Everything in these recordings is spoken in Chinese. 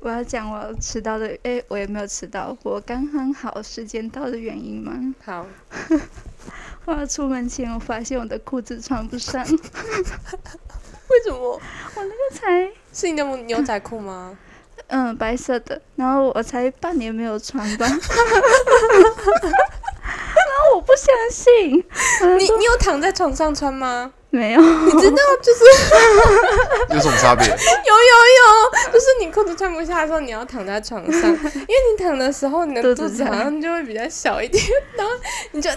我要讲我迟到的，哎、我也没有迟到，我刚刚好时间到的原因吗？好，我要出门前，我发现我的裤子穿不上，为什么？我那个才是你的牛仔裤吗？嗯白色的，然后我才半年没有穿吧，然后我不相信，你你有躺在床上穿吗？没有，你知道，就是 有什么差别？有有有，就是你裤子穿不下的时候，你要躺在床上，因为你躺的时候，你的肚子好像就会比较小一点，然后你就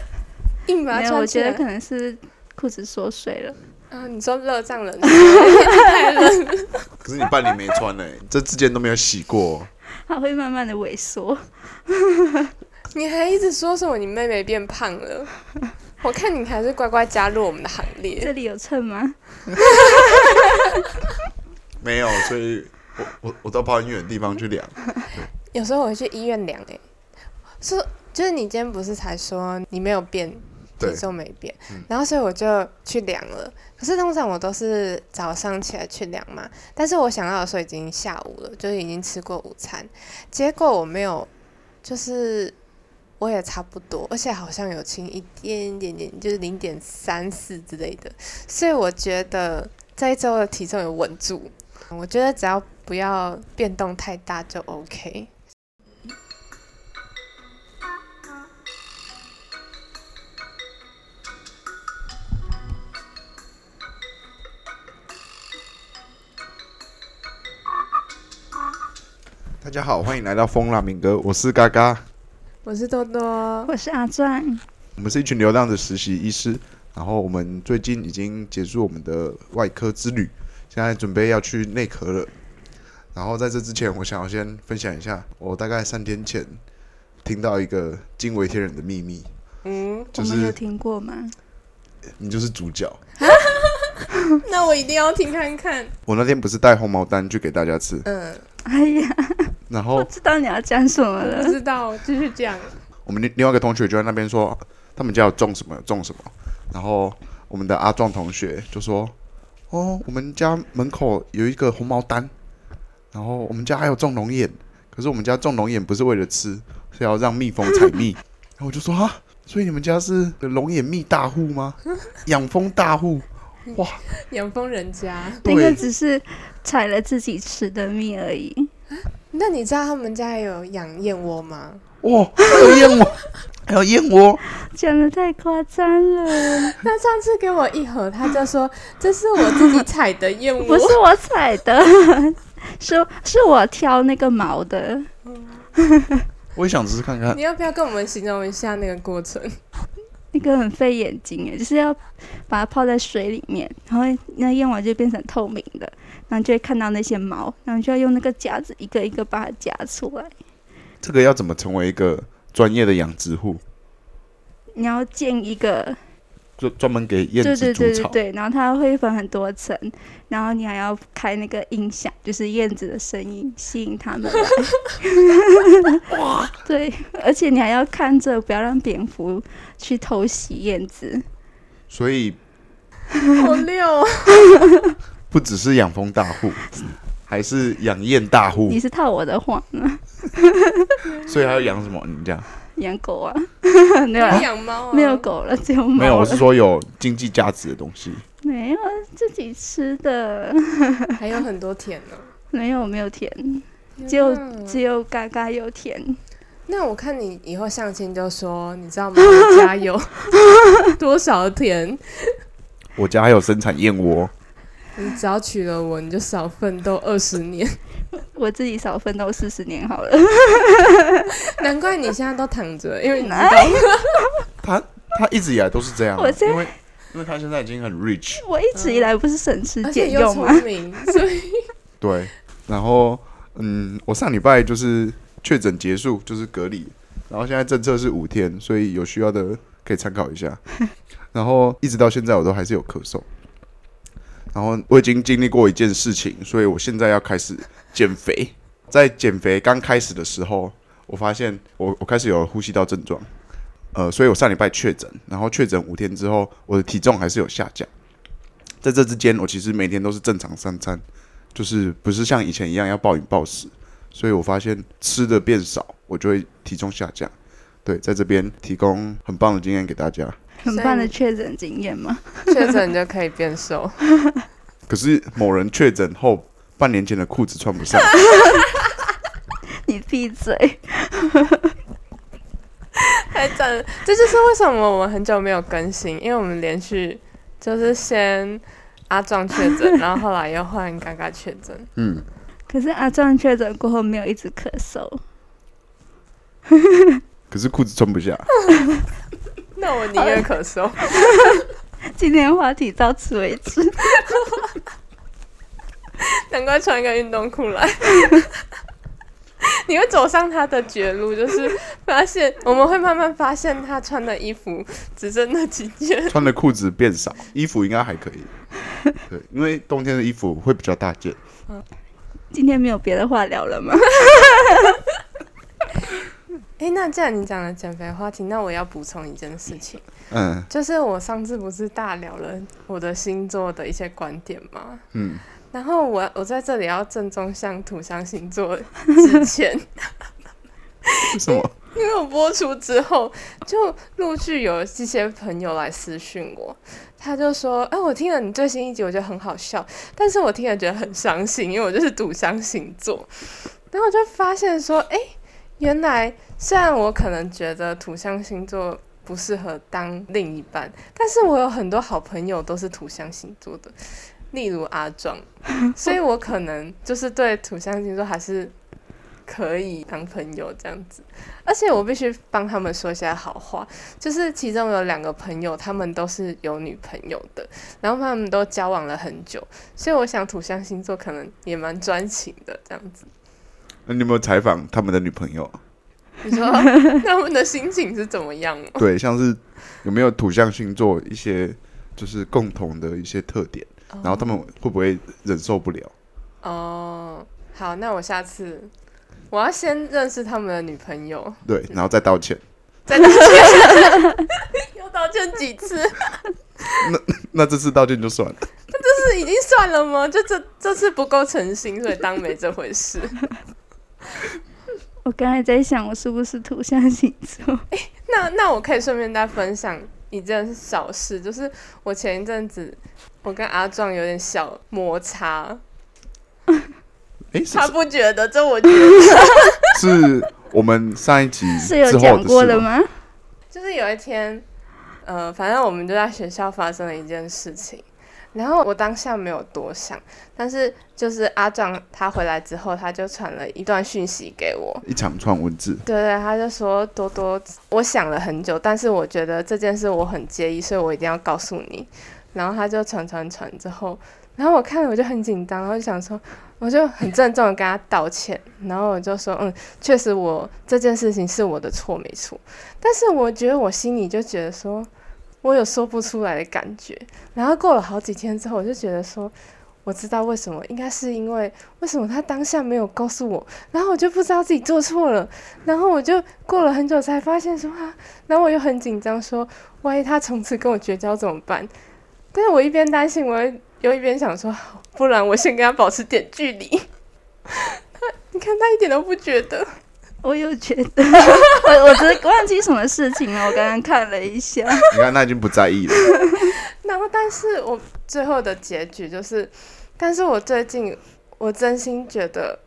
硬把它穿起来。觉得可能是裤子缩水了。啊，你说热胀冷缩，太冷了。可是你半年没穿嘞、这之间都没有洗过。它会慢慢的萎缩。你还一直说什么你妹妹变胖了？我看你还是乖乖加入我们的行列。这里有秤吗？没有，所以我我我都跑很远的地方去量。有时候我会去医院量，哎，是就是你今天不是才说你没有变，体重没变，嗯然后所以我就去量了。可是通常我都是早上起来去量嘛，但是我想到的时候已经下午了，就是已经吃过午餐，结果我没有，就是我也差不多，而且好像有轻一点点点，就是零点三四之类的，所以我觉得这一周的体重有稳住。我觉得只要不要变动太大就 OK。大家好，欢迎来到风浪民歌，我是嘎嘎，我是多多，我是阿壮，我们是一群流浪的实习医师，然后我们最近已经结束我们的外科之旅，现在准备要去内科了。然后在这之前，我想要先分享一下，我大概三天前听到一个惊为天人的秘密，嗯，就我们有是听过吗？你就是主角。那我一定要听看看。我那天不是带红毛丹去给大家吃，嗯，哎呀，然后我知道你要讲什么不了。知道，继续讲。我们另另外一个同学就在那边说，他们家有种什么种什么，然后我们的阿壮同学就说，哦，我们家门口有一个红毛丹，然后我们家还有种龙眼，可是我们家种龙眼不是为了吃，是要让蜜蜂采蜜，然后我就说啊，所以你们家是龙眼蜜大户吗？养蜂大户？哇，养蜂人家，那个只是采了自己吃的蜜而已。那你知道他们家有养燕窝吗？哇，还有燕窝，还有燕窝，讲的太夸张了，他上次给我一盒，他就说这是我自己采的燕窝。不是我采的，是是我挑那个毛的。我也想试试看看你。要不要跟我们形容一下那个过程？那个很费眼睛诶，就是要把它泡在水里面，然后那燕窝就变成透明的，然后就会看到那些毛，然后就要用那个夹子一个一个把它夹出来。这个要怎么成为一个专业的养殖户？你要建一个，就专门给燕子筑巢。对对对，然后它会分很多层，然后你还要开那个音响，就是燕子的声音吸引它们来。哇！对，而且你还要看着，不要让蝙蝠去偷袭燕子。所以好溜哦，不只是养蜂大户，还是养燕大户你，是套我的话呢？所以还要养什么？你们家养狗啊？没有养猫啊？没有。狗了，只有猫没有？我是说有经济价值的东西。没有自己吃的，还有很多田呢。没有没有甜，只有嗯只有嘎嘎有甜。那我看你以后相亲就说，你知道吗？我家有多少田？我家还有生产燕窝，你只要娶了我，你就少奋斗二十年。我自己少奋斗四十年好了。难怪你现在都躺着，因为你知道哎 他他一直以来都是这样啊，我因为因为他现在已经很 rich，我一直以来不是省吃俭用吗？聪明，所以对。然后嗯，我上礼拜就是确诊结束，就是隔离，然后现在政策是五天，所以有需要的可以参考一下。然后一直到现在我都还是有咳嗽，然后我已经经历过一件事情，所以我现在要开始减肥。在减肥刚开始的时候，我发现我我开始有呼吸道症状，呃，所以我上礼拜确诊，然后确诊五天之后，我的体重还是有下降。在这之间，我其实每天都是正常三餐，就是不是像以前一样要暴饮暴食，所以我发现吃的变少，我就会体重下降。对，在这边提供很棒的经验给大家。很棒的确诊经验吗？确诊就可以变瘦。可是某人确诊后，半年前的裤子穿不上。你闭嘴！太赞了！这就是为什么我们很久没有更新，因为我们连续就是先阿壮确诊，然后后来又换嘎嘎确诊。嗯，可是阿壮确诊过后没有一直咳嗽，可是裤子穿不下。那我宁愿咳嗽。今天话题到此为止。难怪穿一个运动裤来。你会走上他的绝路，就是发现我们会慢慢发现他穿的衣服只剩那几件，穿的裤子变少，衣服应该还可以。对，因为冬天的衣服会比较大件。今天没有别的话聊了吗？哎、那既然你讲了减肥话题，那我要补充一件事情，嗯就是我上次不是大聊了我的星座的一些观点吗？嗯，然后我我在这里要郑重向土象星座致歉，为什么？因为我播出之后，就陆续有一些朋友来私讯我，他就说：“哎、我听了你最新一集，我觉得很好笑，但是我听了觉得很伤心，因为我就是土象星座。”然后我就发现说：“哎、原来虽然我可能觉得土象星座不适合当另一半，但是我有很多好朋友都是土象星座的，例如阿壮，所以我可能就是对土象星座还是可以当朋友这样子。而且我必须帮他们说一下好话，就是其中有两个朋友，他们都是有女朋友的，然后他们都交往了很久，所以我想土象星座可能也蛮专情的这样子。那你有没有采访他们的女朋友？你说 他们的心情是怎么样吗？对，像是有没有土象星座一些就是共同的一些特点，然后他们会不会忍受不了？哦，好，那我下次我要先认识他们的女朋友，对，然后再道歉。再道歉，要道歉几次？那那这次道歉就算了。那这次已经算了吗？就这这次不够诚心，所以当没这回事。我刚才在想，我是不是土象星座？那那我可以顺便再分享一件小事，就是我前一阵子我跟阿壮有点小摩擦，哎，他不觉得，这我觉得。是我们上一集是有讲过的事吗？的吗？就是有一天，呃，反正我们就在学校发生了一件事情，然后我当下没有多想，但是就是阿壮他回来之后，他就传了一段讯息给我，一长串文字，对对，他就说多多，我想了很久，但是我觉得这件事我很介意，所以我一定要告诉你。然后他就传传传之后，然后我看了我就很紧张，然后就想说，我就很郑重的跟他道歉，然后我就说，嗯，确实我这件事情是我的错，没错。但是我觉得我心里就觉得说，我有说不出来的感觉。然后过了好几天之后，我就觉得说，我知道为什么，应该是因为为什么他当下没有告诉我，然后我就不知道自己做错了，然后我就过了很久才发现说啊，然后我又很紧张说，万一他从此跟我绝交怎么办？但是我一边担心，我又一边想说，不然我先跟他保持点距离。他，你看他一点都不觉得。我有觉得，我我只是忘记什么事情了。我刚刚看了一下，你看他已经不在意了。然后，但是我最后的结局就是，但是我最近我真心觉得，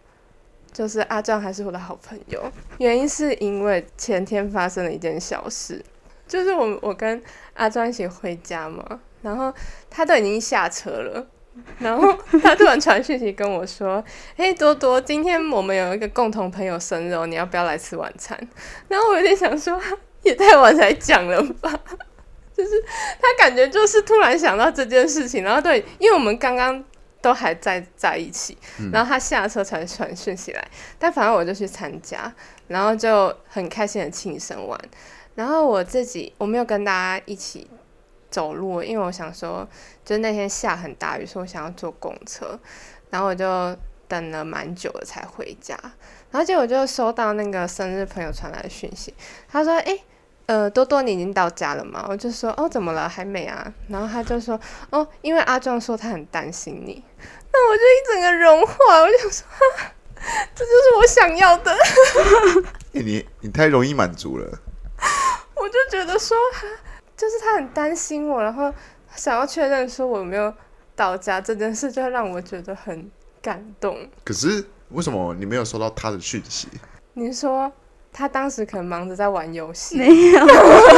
就是阿壮还是我的好朋友。原因是因为前天发生了一件小事，就是我我跟阿壮一起回家嘛，然后他都已经下车了。然后他突然传讯息跟我说：“嘿，多多，今天我们有一个共同朋友生日哦，你要不要来吃晚餐？”然后我有点想说，也太晚才讲了吧。就是他感觉就是突然想到这件事情，然后对，因为我们刚刚都还在在一起，然后他下车才传讯息来，但反正我就去参加，然后就很开心的庆生完，然后我自己我没有跟大家一起走路，因为我想说，就是那天下很大雨，所以我想要坐公车，然后我就等了蛮久了才回家，然后结果就收到那个生日朋友传来的讯息，他说：“诶。呃，多多，你已经到家了吗？我就说，哦，怎么了？还没啊？然后他就说，哦，因为阿壮说他很担心你，那我就一整个融化，我就说，哈这就是我想要的。欸 你你太容易满足了。我就觉得说，就是他很担心我，然后想要确认说我有没有到家这件事，就让我觉得很感动。可是为什么你没有收到他的讯息？你说他当时可能忙着在玩游戏，没有，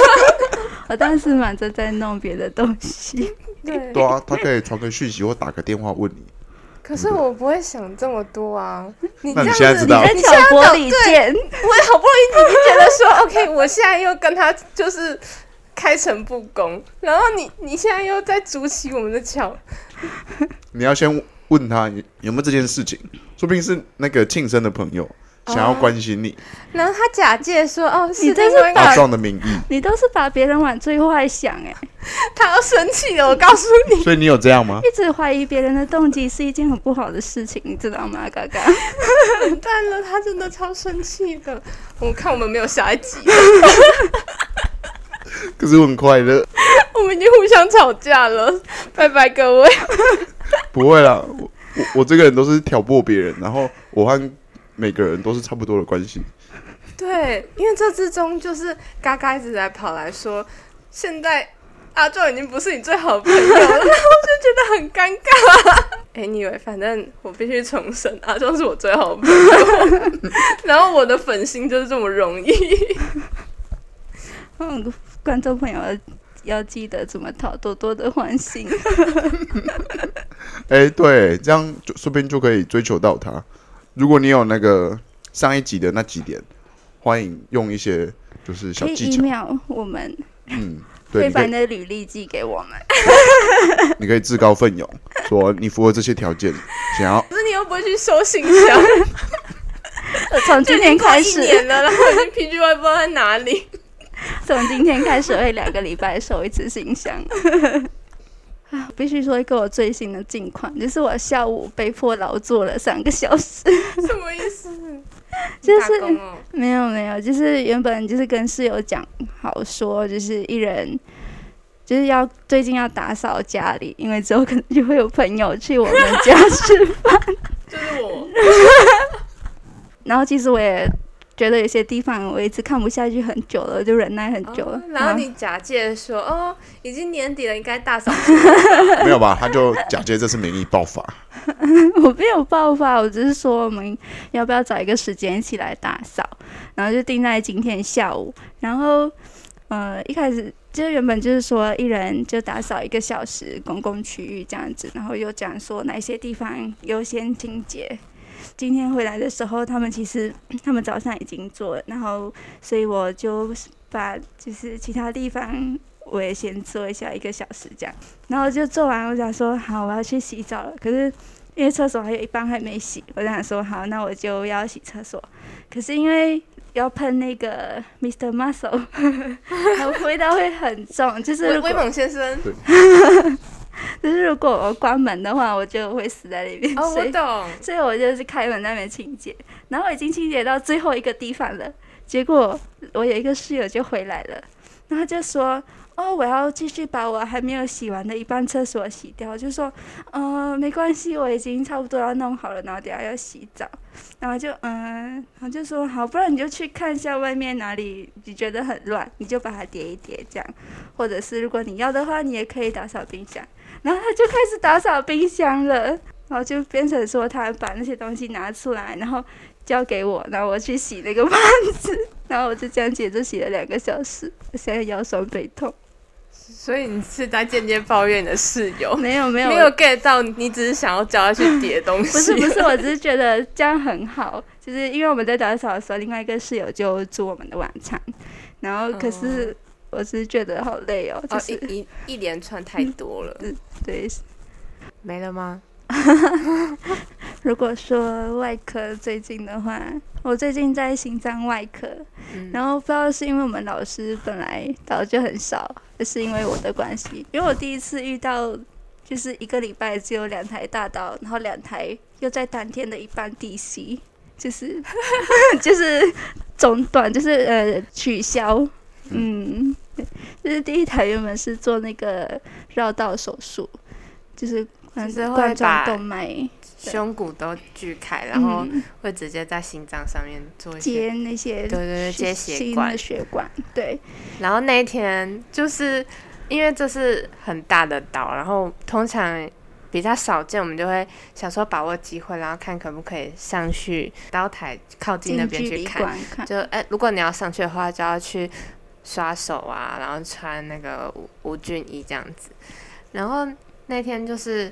我当时忙着在弄别的东西。对，对啊，他可以传个讯息或打个电话问你。可是我不会想这么多啊。你那这样子，你现在知道你现在挑拨离间，我好不容易已经觉得说，OK，我现在又跟他就是开诚布公，然后你你现在又在筑起我们的桥，你要先问他有有没有这件事情，说不定是那个庆生的朋友想要关心你，然后他假借说，哦，是你这是把大壮的名义，你都是把别人往最坏想哎、他要生气了，我告诉你，所以你有这样吗？一直怀疑别人的动机是一件很不好的事情，你知道吗，嘎嘎？完蛋了，他真的超生气的。我看我们没有下一集，可是我很快乐，我们已经互相吵架了，拜拜各位。不会啦，我我我这个人都是挑拨别人，然后我和每个人都是差不多的关系。对，因为这之中就是嘎嘎一直在跑来说，现在阿壮已经不是你最好的朋友了，然后我就觉得很尴尬。Anyway，反正我必须重申，阿壮是我最好的朋友，然后我的粉心就是这么容易。嗯，观众朋友要要记得怎么讨多多的欢心。哎、对，这样就说不定就可以追求到他。如果你有那个上一集的那几点，欢迎用一些就是小技巧，email 我们，嗯，可 对，以以把你的履历寄给我们。你可以自告奋勇，说你符合这些条件，想要可是你又不会去收信箱，呃从今年开始一，年了，然后已经 PGY 不知道在哪里。从今天开始会两个礼拜收一次信箱。啊，必须说一个我最新的近况，就是我下午被迫劳作了三个小时。什么意思？就是哦没有没有，就是原本就是跟室友讲好说，就是一人就是要最近要打扫家里，因为之后可能就会有朋友去我们家吃饭。就是我。然后其实我也觉得有些地方我一直看不下去很久了，就忍耐很久了。哦然后你假借说哦，已经年底了，应该大扫除。没有吧？他就假借这是名义爆发，我没有爆发，我只是说我们要不要找一个时间一起来打扫，然后就定在今天下午。然后呃，一开始就原本就是说一人就打扫一个小时公共区域这样子，然后又讲说哪些地方优先清洁。今天回来的时候，他们其实 他们早上已经做了，然后所以我就把就是其他地方我也先做一下一个小时这样，然后就做完，我想说好，我要去洗澡了。可是因为厕所还有一半还没洗，我想说好，那我就要洗厕所。可是因为要喷那个 Mr. Muscle，味道会很重，就是威猛先生，就是如果我关门的话，我就会死在里面。哦，我懂。所以我就是开门在那边清洁，然后我已经清洁到最后一个地方了，结果我有一个室友就回来了，然后就说：“哦，我要继续把我还没有洗完的一半厕所洗掉。”就说：“呃，没关系，我已经差不多要弄好了，然后等下要洗澡。”然后就嗯，然后就说：“好，不然你就去看一下外面哪里你觉得很乱，你就把它叠一叠这样，或者是如果你要的话，你也可以打扫冰箱。”然后他就开始打扫冰箱了。然后就变成说他把那些东西拿出来，然后交给我，然后我去洗那个盘子，然后我就这样接着洗了两个小时，我现在腰酸背痛。所以你是在间接抱怨你的室友，没有没有没有 get 到，你只是想要叫他去叠东西。不是不是，我只是觉得这样很好，就是因为我们在打扫的时候，另外一个室友就煮我们的晚餐，然后可是我只是觉得好累哦，就哦，是、一一一连串太多了，对。没了吗？如果说外科最近的话，我最近在心脏外科，嗯。然后不知道是因为我们老师本来早就很少，还是因为我的关系，因为我第一次遇到就是一个礼拜只有两台大刀，然后两台又在当天的一半 DC，就是 就是中断，就是呃取消，嗯，就是第一台原本是做那个绕道手术，就是冠就是会冠状把动脉。胸骨都锯开，然后嗯会直接在心脏上面做一些。接那些对对对接血管的血管，对，然后那一天就是因为这是很大的刀，然后通常比较少见，我们就会想说把握机会，然后看可不可以上去刀台靠近那边去看，就哎、如果你要上去的话，就要去刷手啊，然后穿那个无无菌衣这样子。然后那天就是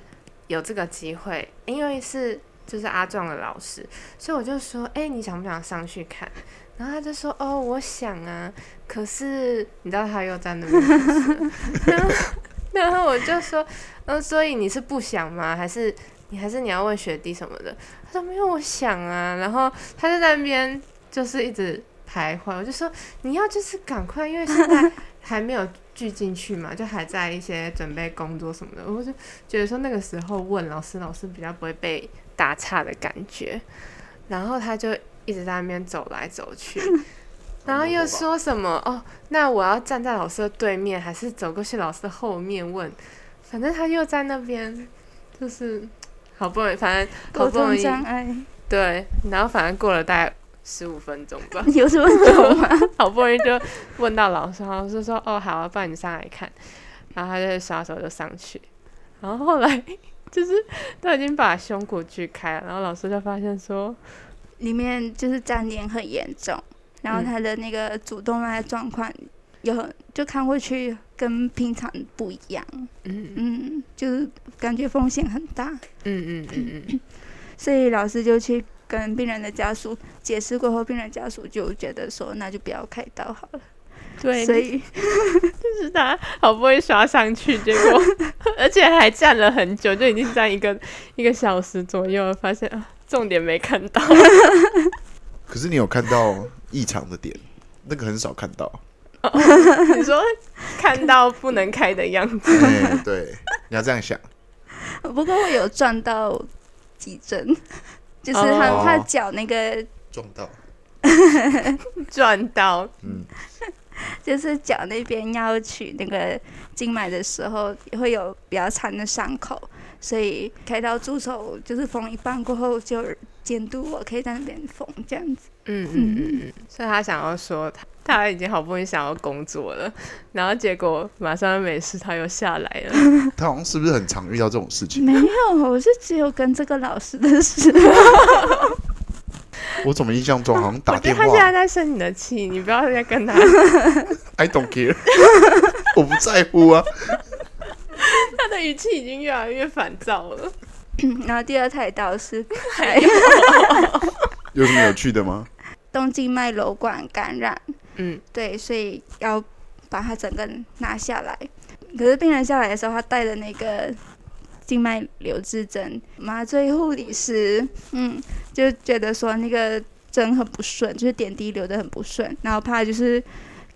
有这个机会，因为是就是阿壮的老师，所以我就说，哎、你想不想上去看？然后他就说，哦，我想啊，可是你知道他又在那边然后然后我就说，嗯、所以你是不想吗？还是你还是你要问学弟什么的？他说没有，我想啊。然后他就在那边就是一直徘徊，我就说你要就是赶快，因为现在还没有聚进去嘛，就还在一些准备工作什么的。我就觉得说那个时候问老师，老师比较不会被打岔的感觉。然后他就一直在那边走来走去，然后又说什么哦，那我要站在老师的对面，还是走过去老师的后面问？反正他又在那边，就是好不容易，反正好沟通不容易对，然后反正过了大概十五分钟吧，有什么久吗？好不容易就问到老师，老师说：“哦，好，不然你上来看。”然后他就刷手就上去，然后后来就是都已经把胸骨锯开了，然后老师就发现说里面就是粘连很严重，然后嗯他的那个主动脉状况有很就看过去跟平常不一样，：“嗯。嗯，就是感觉风险很大，嗯嗯嗯嗯，所以老师就去跟病人的家属解释过后，病人家属就觉得说那就不要开刀好了，对，所以 就是他好不容易刷上去，结果 而且还站了很久，就已经站一个一个小时左右，发现啊，重点没看到。可是你有看到异常的点，那个很少看到。你说看到不能开的样子，哎，对，你要这样想。不过我有撞到几针，就是哦。他他脚那个撞到，撞到，嗯，就是脚那边要取那个静脉的时候，也会有比较长的伤口，所以开刀助手就是缝一半过后就监督我可以在那边缝这样子。嗯嗯嗯嗯，所以他想要说他他已经好不容易想要工作了，然后结果马上没事，他又下来了。他好像是不是很常遇到这种事情？没有，我是只有跟这个老师的事。我怎么印象中好像打电话他现在在生你的气，你不要再跟他，，I don't care，我不在乎啊。他的语气已经越来越烦躁了。然后第二台刀是 开有什么有趣的吗？动静脉瘘管感染，嗯，对，所以要把它整个拿下来。可是病人下来的时候，他带的那个静脉留置针，麻醉护理师，嗯，就觉得说那个针很不顺，就是点滴流的很不顺，然后怕就是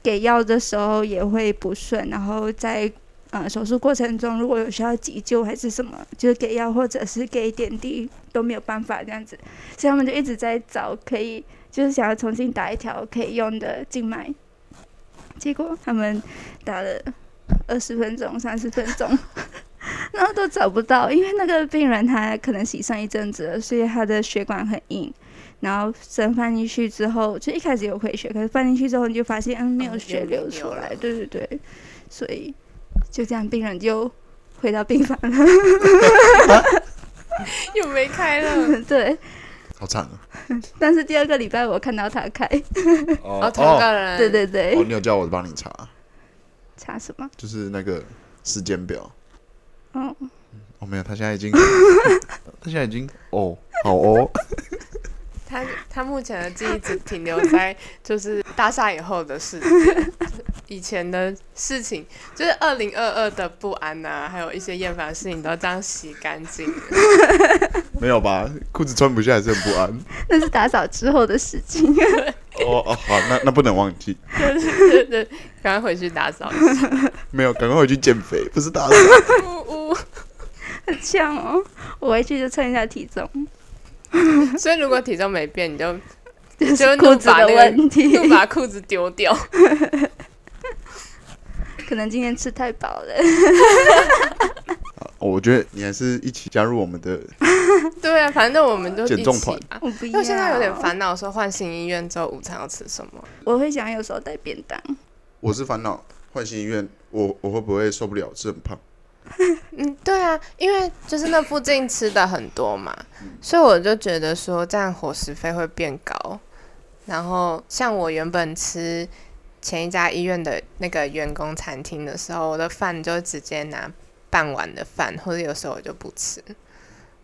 给药的时候也会不顺，然后在呃手术过程中如果有需要急救还是什么，就是给药或者是给点滴都没有办法这样子，所以他们就一直在找可以，就是想要重新打一条可以用的静脉，结果他们打了二十分钟、三十分钟。然后都找不到，因为那个病人他可能洗上一阵子了，所以他的血管很硬。然后针放进去之后，就一开始有回血，可是放进去之后你就发现，嗯，没有哦血流出来。对对对，所以就这样，病人就回到病房了。又没开了。对，好惨啊！但是第二个礼拜我看到他开，哦哦，同个人。对对对，哦，你有叫我帮你查，查什么？就是那个时间表。哦，哦，没有，他现在已经，他现在已经，哦，好哦，他他目前的记忆只停留在 就是大厦以后的事情，以前的事情就是二零二二的不安呐、还有一些厌烦的事情都这样洗干净了。没有吧？裤子穿不下还是很不安。那是打扫之后的事情。哦哦，好，那那不能忘记，对对对，赶快回去打扫一下。没有，赶快回去减肥，不是打扫。呜呜。很呛哦，我回去就称一下体重，所以如果体重没变，你就就就是裤子的问题。就把裤子丢掉。可能今天吃太饱了。哦我觉得你还是一起加入我们的对啊，反正我们就一减重团。我不要。因为我现在有点，烦恼，说换新医院之后午餐要吃什么？我会想有时候带便当。我是烦恼换新医院，我我会不会受不了吃很胖？嗯，对啊，因为就是那附近吃的很多嘛，所以我就觉得说这样伙食费会变高。然后像我原本吃前一家医院的那个员工餐厅的时候，我的饭就直接拿半碗的饭，或者有时候我就不吃。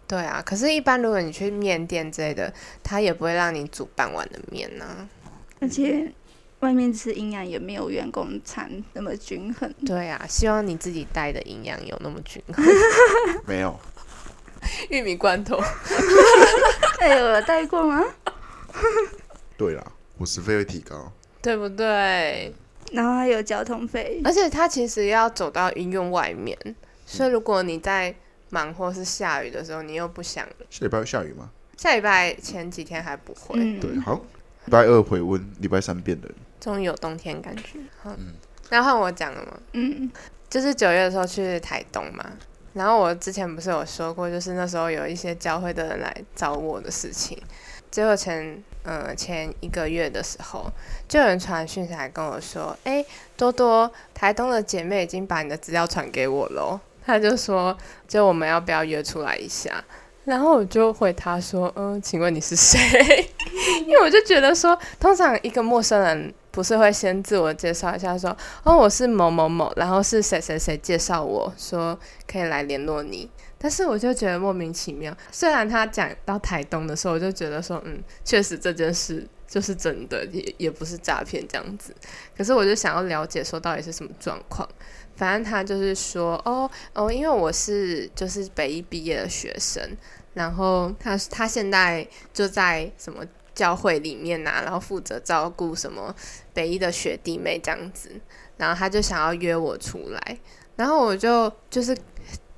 对啊，可是，一般如果你去面店之类的，他也不会让你煮半碗的面啊、而且外面吃营养也没有员工餐那么均衡。对啊，希望你自己带的营养有那么均衡。没有，玉米罐头，哎、我有带过吗？对啦，伙食费会提高。对不对？然后还有交通费，而且它其实要走到医院外面，所以如果你在忙或是下雨的时候，你又不想，下礼拜会下雨吗？下礼拜前几天还不会，嗯，对，好，礼拜二回温，礼拜三变冷。终于有冬天感觉。好，然后换我讲了吗？嗯，就是九月的时候去台东嘛，然后我之前不是有说过，就是那时候有一些教会的人来找我的事情，结果前呃前一个月的时候，就有人传讯息来跟我说，哎，多多，台东的姐妹已经把你的资料传给我喽，他就说，就我们要不要约出来一下？然后我就回他说，嗯，请问你是谁？因为我就觉得说，通常一个陌生人不是会先自我介绍一下说，哦，我是某某某，然后是谁谁谁介绍我说可以来联络你，但是我就觉得莫名其妙。虽然他讲到台东的时候，我就觉得说，嗯，确实这件事就是真的，也也不是诈骗这样子。可是我就想要了解说到底是什么状况。反正他就是说，哦哦，因为我是就是北医毕业的学生，然后他他现在就在什么教会里面呐、然后负责照顾什么北一的学弟妹这样子，然后他就想要约我出来，然后我就就是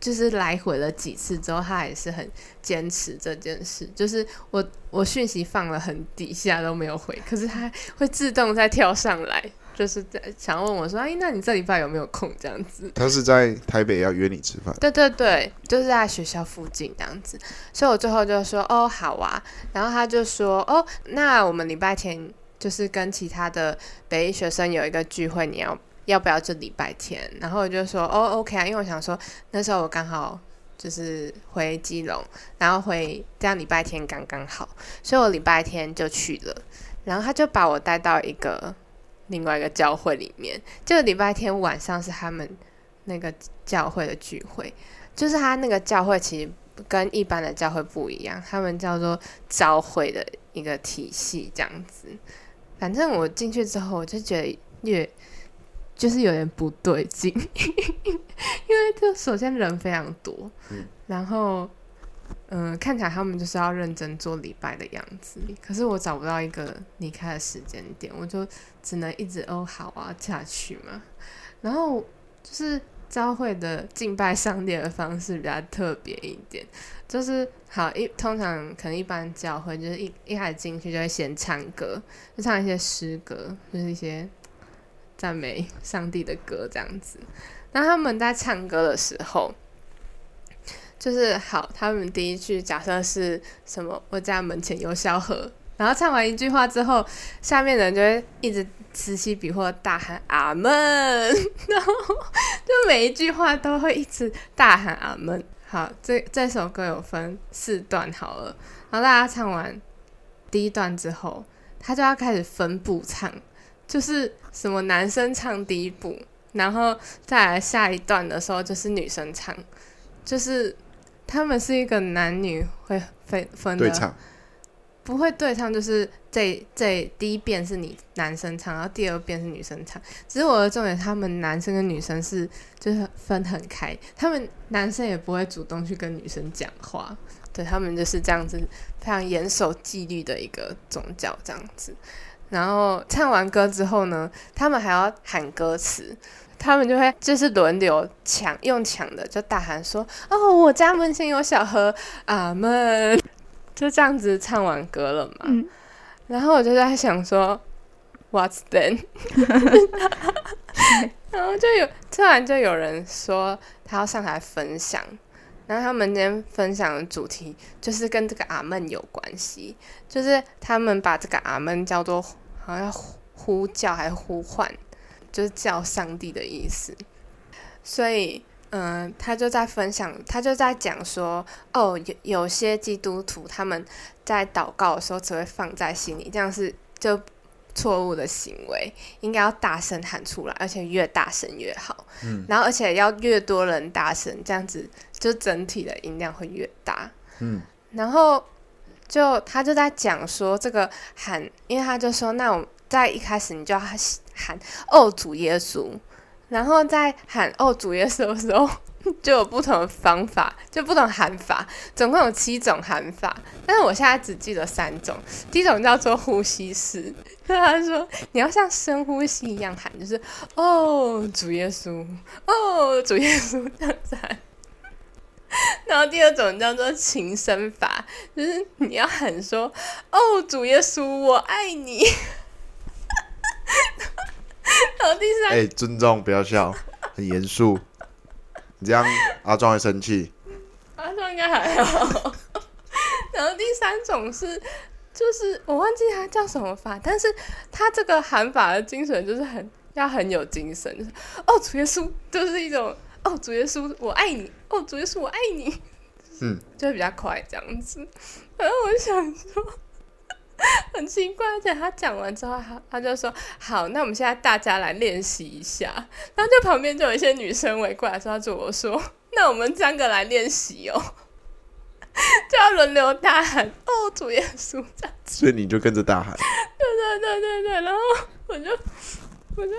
就是来回了几次之后，他还是很坚持这件事，就是我我讯息放了很底下都没有回，可是他会自动再跳上来，就是在想问我说，哎，那你这礼拜有没有空？这样子？他是在台北要约你吃饭，对对对，就是在学校附近这样子，所以我最后就说哦好啊，然后他就说哦，那我们礼拜天就是跟其他的北医学生有一个聚会，你要要不要这礼拜天？然后我就说哦 OK 啊，因为我想说那时候我刚好就是回基隆，然后回这样礼拜天刚刚好，所以我礼拜天就去了，然后他就把我带到一个另外一个教会里面，就礼拜天晚上是他们那个教会的聚会，就是他那个教会其实跟一般的教会不一样，他们叫做教会的一个体系这样子。反正我进去之后，我就觉得越就是有点不对劲，因为就首先人非常多，然后嗯、看起来他们就是要认真做礼拜的样子，可是我找不到一个离开的时间点，我就只能一直哦好啊下去嘛，然后就是教会的敬拜上帝的方式比较特别一点，就是好一通常可能一般教会就是一一开始进去就会先唱歌，就唱一些诗歌，就是一些赞美上帝的歌这样子。那他们在唱歌的时候，就是好，他们第一句假设是什么？我家门前有小河。然后唱完一句话之后，下面的人就会一直此起彼伏大喊阿门，然后就每一句话都会一直大喊阿门。好，这这首歌有分四段好了，然后大家唱完第一段之后，他就要开始分步唱，就是什么男生唱第一步，然后再来下一段的时候就是女生唱，就是他们是一个男女会分分的对唱，不会对唱，就是这这第一遍是你男生唱，然后第二遍是女生唱。只是我的重点，他们男生跟女生是就是分很开，他们男生也不会主动去跟女生讲话，对他们就是这样子非常严守纪律的一个宗教这样子。然后唱完歌之后呢，他们还要喊歌词。他们就会就是轮流抢，用抢的就大喊说：“哦，我家门前有小河，阿门。”就这样子唱完歌了嘛。嗯然后我就在想说，What's then？然后就有突然就有人说他要上台分享，然后他们今天分享的主题就是跟这个阿门有关系，就是他们把这个阿门叫做好像呼呼叫还是呼唤，就是叫上帝的意思。所以，嗯、他就在分享，他就在讲说，哦，有有些基督徒他们在祷告的时候只会放在心里，这样是就错误的行为，应该要大声喊出来，而且越大声越好。嗯，然后而且要越多人大声，这样子就整体的音量会越大。嗯，然后就他就在讲说这个喊，因为他就说，那我在一开始你就要喊哦主耶稣，然后在喊哦主耶稣的时候。就有不同的方法，就不同喊法，总共有七种喊法，但是我现在只记得三种。第一种叫做呼吸式，他说你要像深呼吸一样喊，就是哦主耶稣，哦主耶稣这样子 喊。然后第二种叫做情声法，就是你要喊说哦主耶稣我爱你。第三哎、尊重，不要笑，很严肃。你这样阿壮会生气。阿壮应该还好。然后第三种是，就是我忘记他叫什么法，但是他这个喊法的精神就是很要很有精神，就是哦主耶稣，就是一种哦主耶稣我爱你，哦主耶稣我爱你，嗯，就会比较快这样子。然后我想说。很奇怪，而且他讲完之后，他他就说：“好，那我们现在大家来练习一下。”然后就旁边就有一些女生围过来抓住我说，那我们三个来练习哦，就要轮流大喊‘哦，主耶稣’这样。所以你就跟着大喊。对对对对对，然后我就我就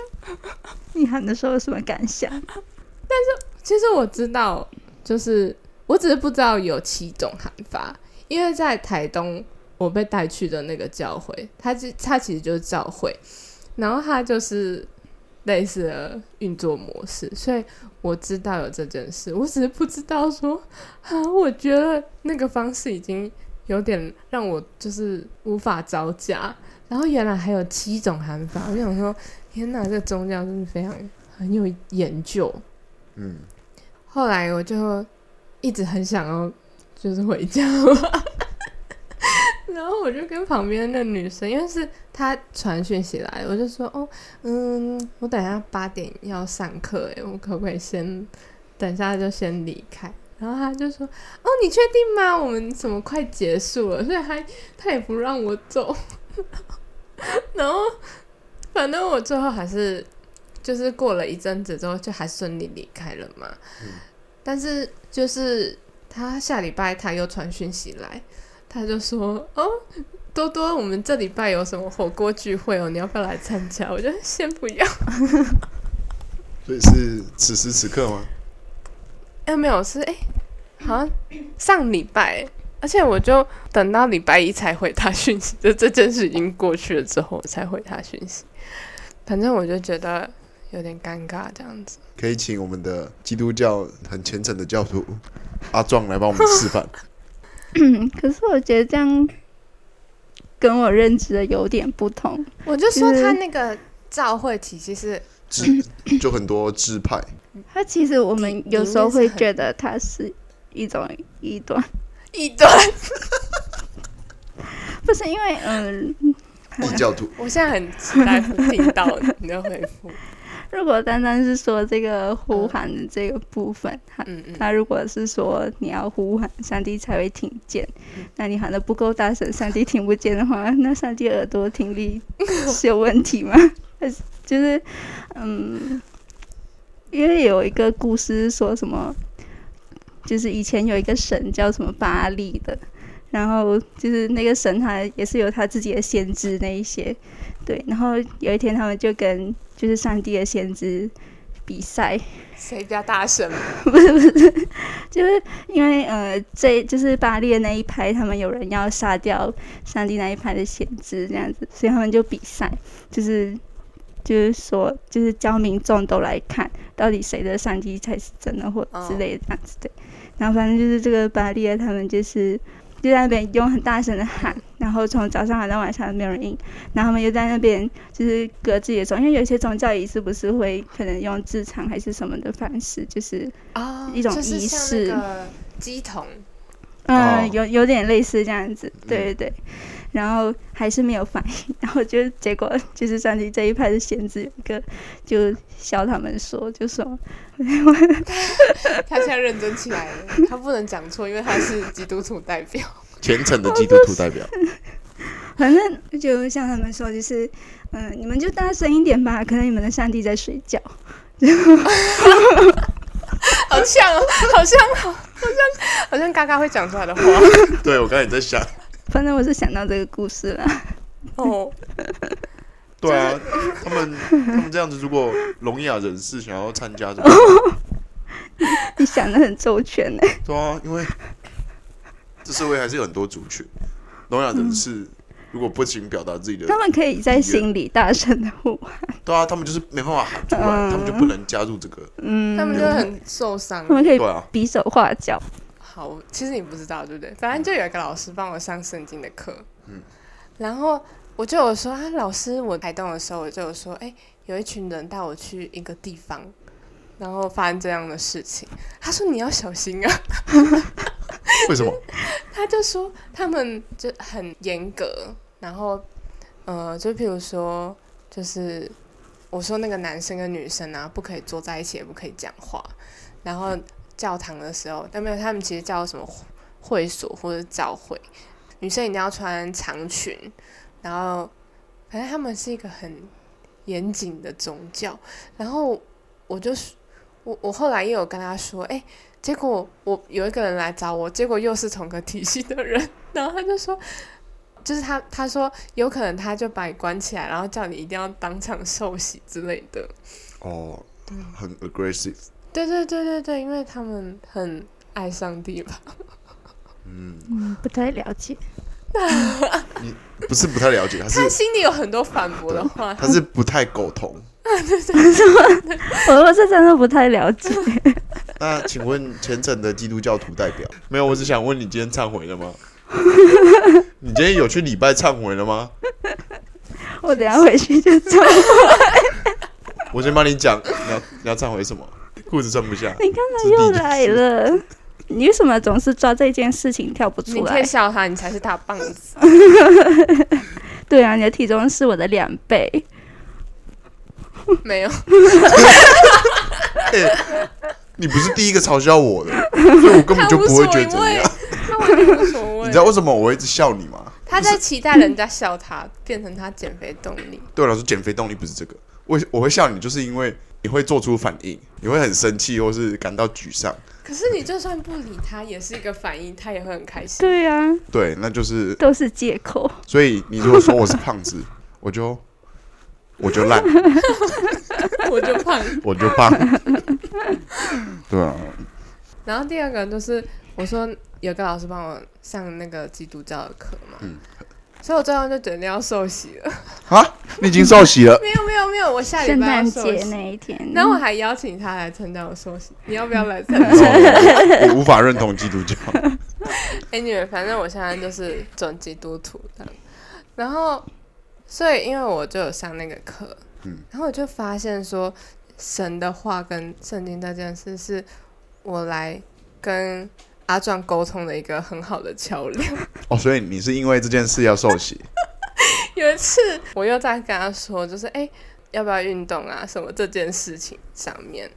你喊的时候有什么感想？但是其实我知道，就是我只是不知道有七种喊法，因为在台东我被带去的那个教会，它其它其实就是教会，然后它就是类似的运作模式，所以我知道有这件事，我只是不知道说啊，我觉得那个方式已经有点让我就是无法招架，然后原来还有七种喊法，我想说，天哪，这个宗教真的非常很有研究。嗯，后来我就一直很想要，就是回家 然后我就跟旁边的女生，因为是她传讯息来，我就说哦，嗯，我等一下八点要上课，诶，我可不可以先等一下就先离开？然后她就说哦，你确定吗？我们怎么快结束了？所以还她也不让我走。然后反正我最后还是就是过了一阵子之后，就还顺利离开了嘛。但是就是他下礼拜他又传讯息来，他就说：“哦，多多，我们这礼拜有什么火锅聚会哦，你要不要来参加？”我就先不要。所以是此时此刻吗？哎，没有，是哎，好像上礼拜，而且我就等到礼拜一才回他讯息，就 这件事已经过去了之后，我才回他讯息。反正我就觉得有点尴尬，这样子。可以请我们的基督教很虔诚的教徒阿壮来帮我们示范。嗯，可是我觉得这样跟我认知的有点不同。我就说他那个教会体系是支 就很多支派，他其实我们有时候会觉得他是一种异端，异端。不是因为嗯，异教徒。我现在很期待听到你的回复。如果单单是说这个呼喊的这个部分，它嗯嗯，那如果是说你要呼喊，上帝才会听见，嗯那你喊的不够大声，上帝听不见的话，那上帝耳朵听力 是有问题吗？就是嗯，因为有一个故事说什么，就是以前有一个神叫什么巴利的，然后就是那个神他也是有他自己的先知那一些，对，然后有一天他们就跟就是上帝的先知比赛，谁比较大声？不是不是，就是因为呃，这就是巴列那一派，他们有人要杀掉上帝那一派的先知这样子，所以他们就比赛，就是就是说，就是叫民众都来看，到底谁的上帝才是真的或之类的这样子对。然后反正就是这个巴列他们就是就在那边用很大声的喊，然后从早上喊到晚上没有人应，然后他们又在那边就是各自己的宗，因为有一些宗教仪式不是会可能用自场还是什么的方式，就是哦一种就是仪像式。那个鸡童，嗯，哦。有有点类似这样子，对嗯。对对。然后还是没有反应，然后就结果就是上帝这一派的先知有一个就笑他们说，就说 他现在认真起来了，他不能讲错，因为他是基督徒代表。虔诚的基督徒代表。反正就像他们说，就是嗯、你们就大声一点吧，可能你们的上帝在睡觉。好像哦，好像好，像好像嘎嘎会讲出来的话 对，我刚才也在想。反正我是想到这个故事了。哦。对啊，他们他们这样子，如果聋哑人士想要参加？你想的很周全呢。对啊，因为这社会还是有很多族群，聋哑人士如果不行表达自己的他，们可以在心里大声的呼喊，对啊，他们就是没办法喊出来，嗯他们就不能加入这个。嗯，他们就很受伤他。们可以对啊，比手画脚。好，其实你不知道对不对？反正就有一个老师帮我上圣经的课，然后我就有说啊，老师，我台东的时候我就有说，哎、有一群人带我去一个地方，然后发生这样的事情。他说你要小心啊，为什么？他就说他们就很严格，然后呃，就譬如说，就是我说那个男生跟女生啊，不可以坐在一起，也不可以讲话。然后教堂的时候，但没有，他们其实叫什么会所或者教会，女生一定要穿长裙，然后反正他们是一个很严谨的宗教。然后我就是我我后来也有跟他说，哎、结果我有一个人来找我，结果又是同个体系的人，然后他就说，就是他他说有可能他就把你关起来，然后叫你一定要当场受洗之类的。哦，很 aggressive。对对对对对，因为他们很爱上帝吧。嗯，嗯，不太了解。你不是不太了解，他是他心里有很多反驳的话，他是不太 我 我是真的不太了解。那请问虔诚的基督教徒代表，没有，我只想问你今天忏悔了吗？你今天有去礼拜忏悔了吗？我等下回去就忏悔。我先帮你讲，你要你要忏悔什么？裤子穿不下，你看他又来了，你为什么总是抓这件事情跳不出你可以来？笑他，你才是大棒子。对啊，你的体重是我的两倍。没有，你不是第一个嘲笑我的，所以我根本就不会觉得怎样。他完全无所谓你知。道为什么我会一直笑你吗？他在期待人家笑他，变成他减肥动力。对我来说，减肥动力不是这个。我我会笑你，就是因为你会做出反应，你会很生气，或是感到沮丧。可是你就算不理他，也是一个反应，他也会很开心。对啊，对，那就是都是借口。所以你如果说我是胖子，我就我就烂，我就胖。我就胖。对啊，然后第二个就是我说有个老师帮我上那个基督教的课嘛，嗯所以我最后就决定要受洗了。啊，你已经受洗了，没有没有没有，我下礼圣拜要诞节受洗。那一天，然后我还邀请他来参加我受洗，你要不要来参加？我无法认同基督教。哎，你们反正我现在就是准基督徒的，然后所以因为我就有上那个课，嗯然后我就发现说，神的话跟圣经这件事是我来跟阿壮沟通的一个很好的桥梁。哦，所以你是因为这件事要受洗？有一次我又在跟他说，就是哎、诶要不要运动啊什么这件事情上面，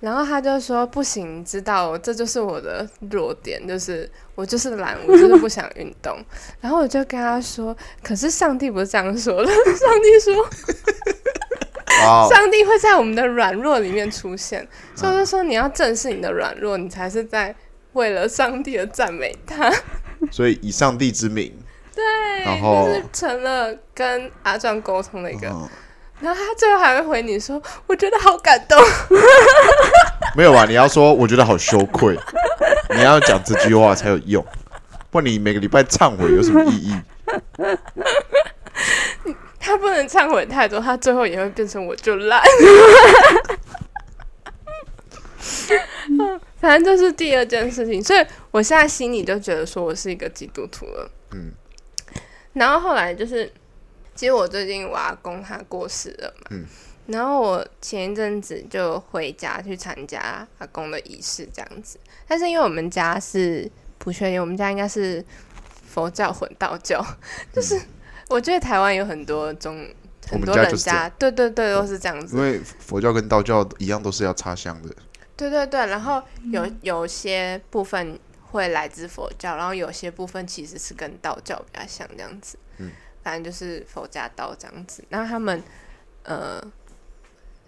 然后他就说不行，知道这就是我的弱点，就是我就是懒，我就是不想运动。然后我就跟他说，可是上帝不是这样说的，上帝说上帝会在我们的软弱里面出现，所以我就说你要正视你的软弱，你才是在为了上帝而赞美他。所以以上帝之名，对，然后就是成了跟阿壮沟通的一个。嗯，然后他最后还会回你说：“我觉得好感动。没有吧？你要说我觉得好羞愧，你要讲这句话才有用，不然你每个礼拜忏悔有什么意义？”他不能忏悔太多，他最后也会变成我就烂。反正这是第二件事情，所以我现在心里就觉得说我是一个基督徒了。嗯，然后后来就是，其实我最近我阿公他过世了嘛，嗯然后我前一阵子就回家去参加阿公的仪式，这样子。但是因为我们家是不确定，我们家应该是佛教混道教，就是我觉得台湾有很多宗，很多人家，对对对，都是这样子因。为佛教跟道教一样，都是要插香的。对对对，然后有有些部分会来自佛教，然后有些部分其实是跟道教比较像这样子。嗯，反正就是佛家道这样子。那他们，呃，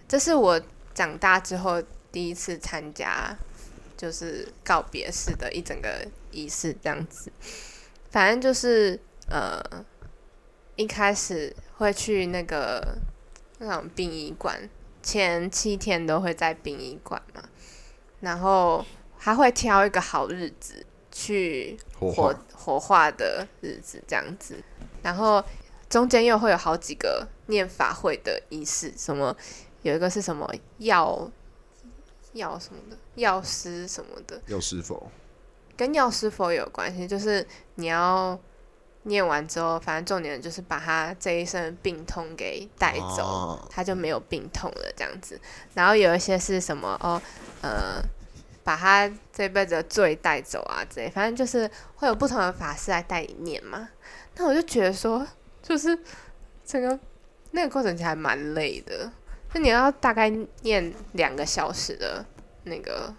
这是我长大之后第一次参加，就是告别式的一整个仪式这样子。反正就是呃，一开始会去那个那种殡仪馆，前七天都会在殡仪馆嘛，然后还会挑一个好日子去火火化的日子这样子，然后中间又会有好几个念法会的仪式，什么有一个是什么药药什么的药师什么的，药师佛跟药师佛有关系，就是你要念完之后，反正重点就是把他这一生病痛给带走，哦他就没有病痛了这样子。然后有一些是什么哦，呃，把他这辈子的罪带走啊之类，反正就是会有不同的法师来带你念嘛。那我就觉得说，就是整个那个过程其实还蛮累的，就你要大概念两个小时的那个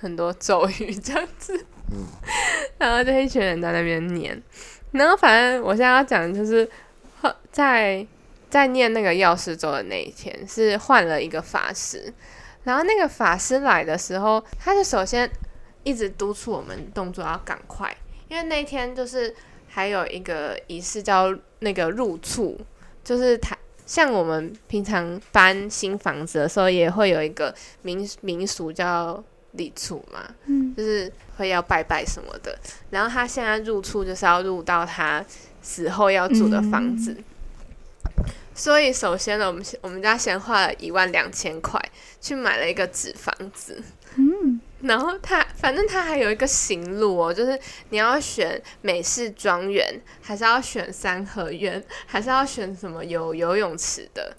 很多咒语这样子，嗯。然后就一群人在那边念，然后反正我现在要讲的就是后在在念那个药师咒的那一天，是换了一个法师，然后那个法师来的时候，他就首先一直督促我们动作要赶快，因为那天就是还有一个仪式叫那个入厝，就是他像我们平常搬新房子的时候，也会有一个民民俗叫礼厝嘛，嗯，就是会要拜拜什么的。然后他现在入厝就是要入到他死后要住的房子。所以首先呢，我们我们家先花了一万两千块去买了一个纸房子，嗯，然后他反正他还有一个行路哦，就是你要选美式庄园，还是要选三合院，还是要选什么有游泳池的，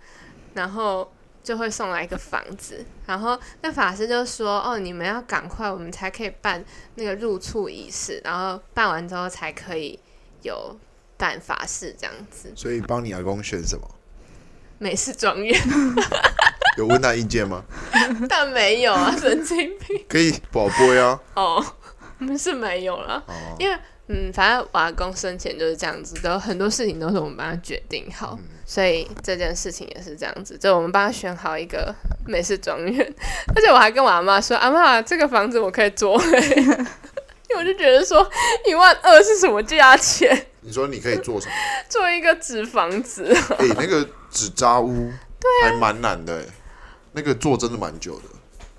然后就会送来一个房子。然后那法师就说：“哦，你们要赶快，我们才可以办那个入厝仪式，然后办完之后才可以有办法事这样子。所以帮你阿公选什么？美式庄园，有问他意见吗？但没有啊，神经病。可以宝贝啊。哦，我们是没有了。”哦，因为嗯，反正我阿公生前就是这样子的，很多事情都是我们帮他决定好，所以这件事情也是这样子，就我们帮他选好一个美式庄园，而且我还跟我阿妈说，阿妈这个房子我可以做、欸，因为我就觉得说一万二是什么价钱，你说你可以做什么？做一个纸房子，哎、那个纸扎屋，对、还蛮难的哎，那个做真的蛮久的。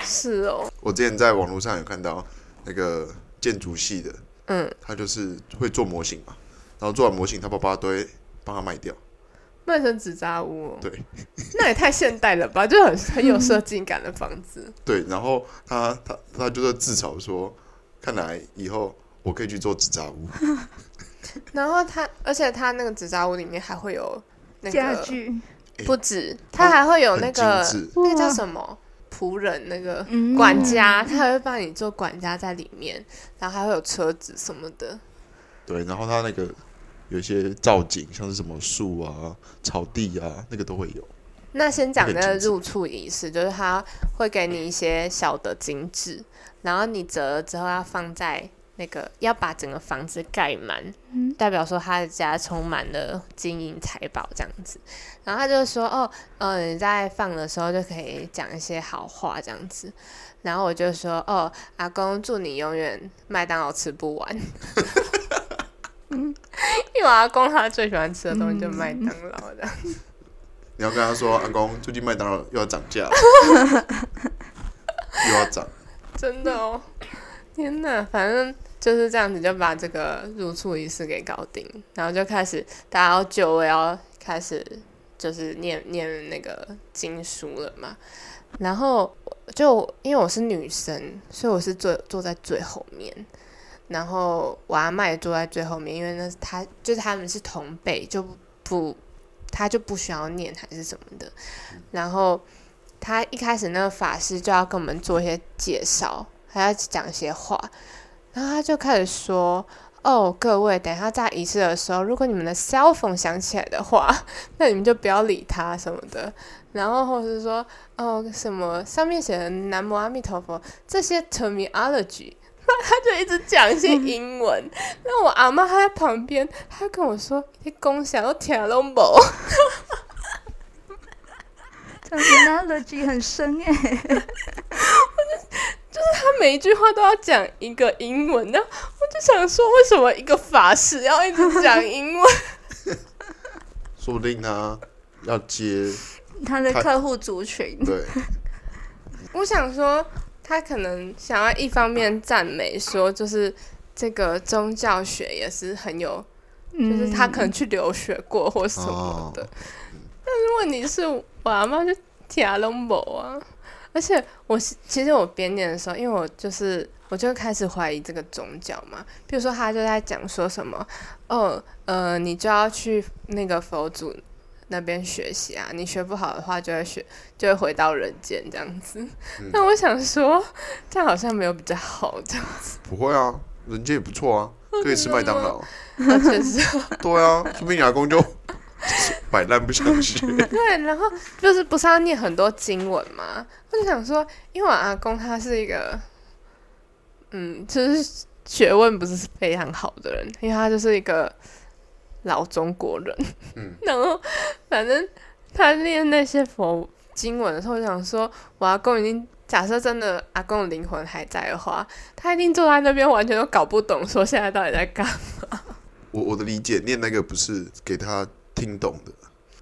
是哦，我之前在网络上有看到那个建筑系的，嗯，他就是会做模型嘛，然后做完模型，他爸爸都会帮他卖掉。卖成纸扎屋、哦，对，那也太现代了吧，就很很有设计感的房子，对，然后他他他就是自嘲说，看来以后我可以去做纸扎屋。然后他，而且他那个纸扎屋里面还会有那个家具，不止，他还会有那很个精致那个叫什么仆人，那个嗯管家，他还会帮你做管家在里面，然后还会有车子什么的。对，然后他那个有一些造景，像是什么树啊、草地啊，那个都会有。那先讲那个入厝仪式，就是他会给你一些小的金纸，然后你折了之后要放在那个要把整个房子盖满，嗯代表说他的家充满了金银财宝这样子。然后他就说：“哦，呃，你在放的时候就可以讲一些好话这样子。”然后我就说：“哦，阿公祝你永远麦当劳吃不完。”因为阿公他最喜欢吃的东西就是麦当劳的。你要跟他说，阿公，最近麦当劳又要涨价了，又要涨。真的哦，天哪！反正就是这样子，就把这个入厝仪式给搞定，然后就开始大家要就位，要开始就是念念那个经书了嘛。然后就因为我是女生，所以我是坐坐在最后面，然后我阿妈也坐在最后面，因为那是她就是他们是同辈，就不她就不需要念还是什么的。然后他一开始那个法师就要跟我们做一些介绍，还要讲一些话，然后他就开始说。哦，各位，等一下在仪式的时候，如果你们的 cell phone 响起来的话，那你们就不要理他什么的。然后或者是说，哦，什么上面写的“南无阿弥陀佛”这些 terminology，他就一直讲一些英文。那我阿妈她在旁边，她跟我说：“你共享都听拢无。” terminology 很深哎，就就是他每一句话都要讲一个英文，那我就想说，为什么一个法师要一直讲英文？说不定他要接他的客户族群。对，我想说，他可能想要一方面赞美说，就是这个宗教学也是很有，就是他可能去留学过或什么的。但是问题是我阿妈就听拢无啊，而且我其实我编念的时候，因为我就是我就开始怀疑这个宗教嘛。比如说他就在讲说什么，哦呃，你就要去那个佛祖那边学习啊，你学不好的话就会学就会回到人间这样子。那我想说，这样好像没有比较好这样子。不会啊，人间也不错啊，可以吃麦当劳。确实。对啊，说不定阿公就。摆烂不想学，对，然后就是不是要念很多经文嘛？我就想说，因为我阿公他是一个，嗯，就是学问不是非常好的人，因为他就是一个老中国人，嗯，然后反正他念那些佛经文的时候，我想说，我阿公已经假设真的阿公的灵魂还在的话，他一定坐在那边完全都搞不懂，说现在到底在干嘛？我我的理解，念那个不是给他。听懂的，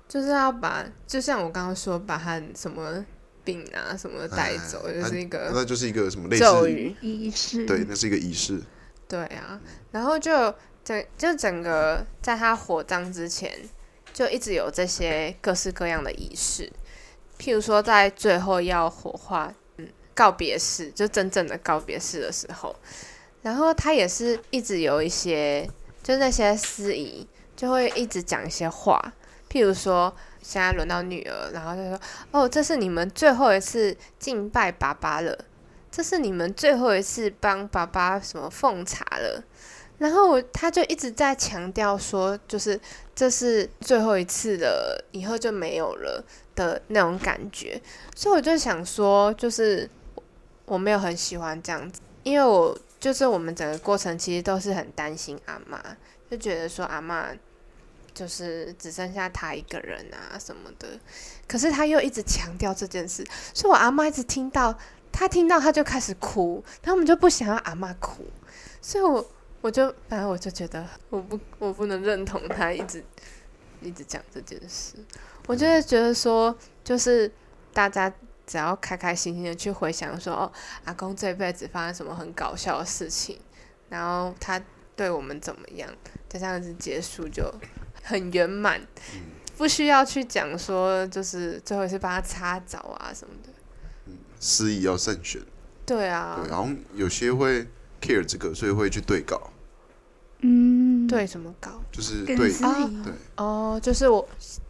就是要把，就像我刚刚说，把他什么病啊什么带走，就是一个，那就是一个什么类似咒语。仪式，对，那是一个仪式。对啊，然后就整就整个在他火葬之前，就一直有这些各式各样的仪式，譬如说在最后要火化，嗯，告别式，就真正的告别式的时候，然后他也是一直有一些，就那些司仪。就会一直讲一些话，譬如说，现在轮到女儿，然后就说：“哦，这是你们最后一次敬拜爸爸了，这是你们最后一次帮爸爸什么奉茶了。”然后他就一直在强调说，就是这是最后一次了，以后就没有了的那种感觉。所以我就想说，就是我没有很喜欢这样子，因为我就是我们整个过程其实都是很担心阿妈，就觉得说阿妈。就是只剩下他一个人啊什么的，可是他又一直强调这件事，所以我阿妈一直听到，他听到他就开始哭，他们就不想要阿妈哭，所以我我就反正我就觉得我不我不能认同他一直一直讲这件事，我就会觉得说，就是大家只要开开心心的去回想说，哦，阿公这辈子发生什么很搞笑的事情，然后他对我们怎么样，就这样子结束就。很圆满，不需要去讲说，就是最后是帮他擦澡啊什么的。嗯，司仪要慎选。对啊。对，然后有些会 care 这个，所以会去对稿。嗯，对什么稿？就是对啊，对。哦，就是我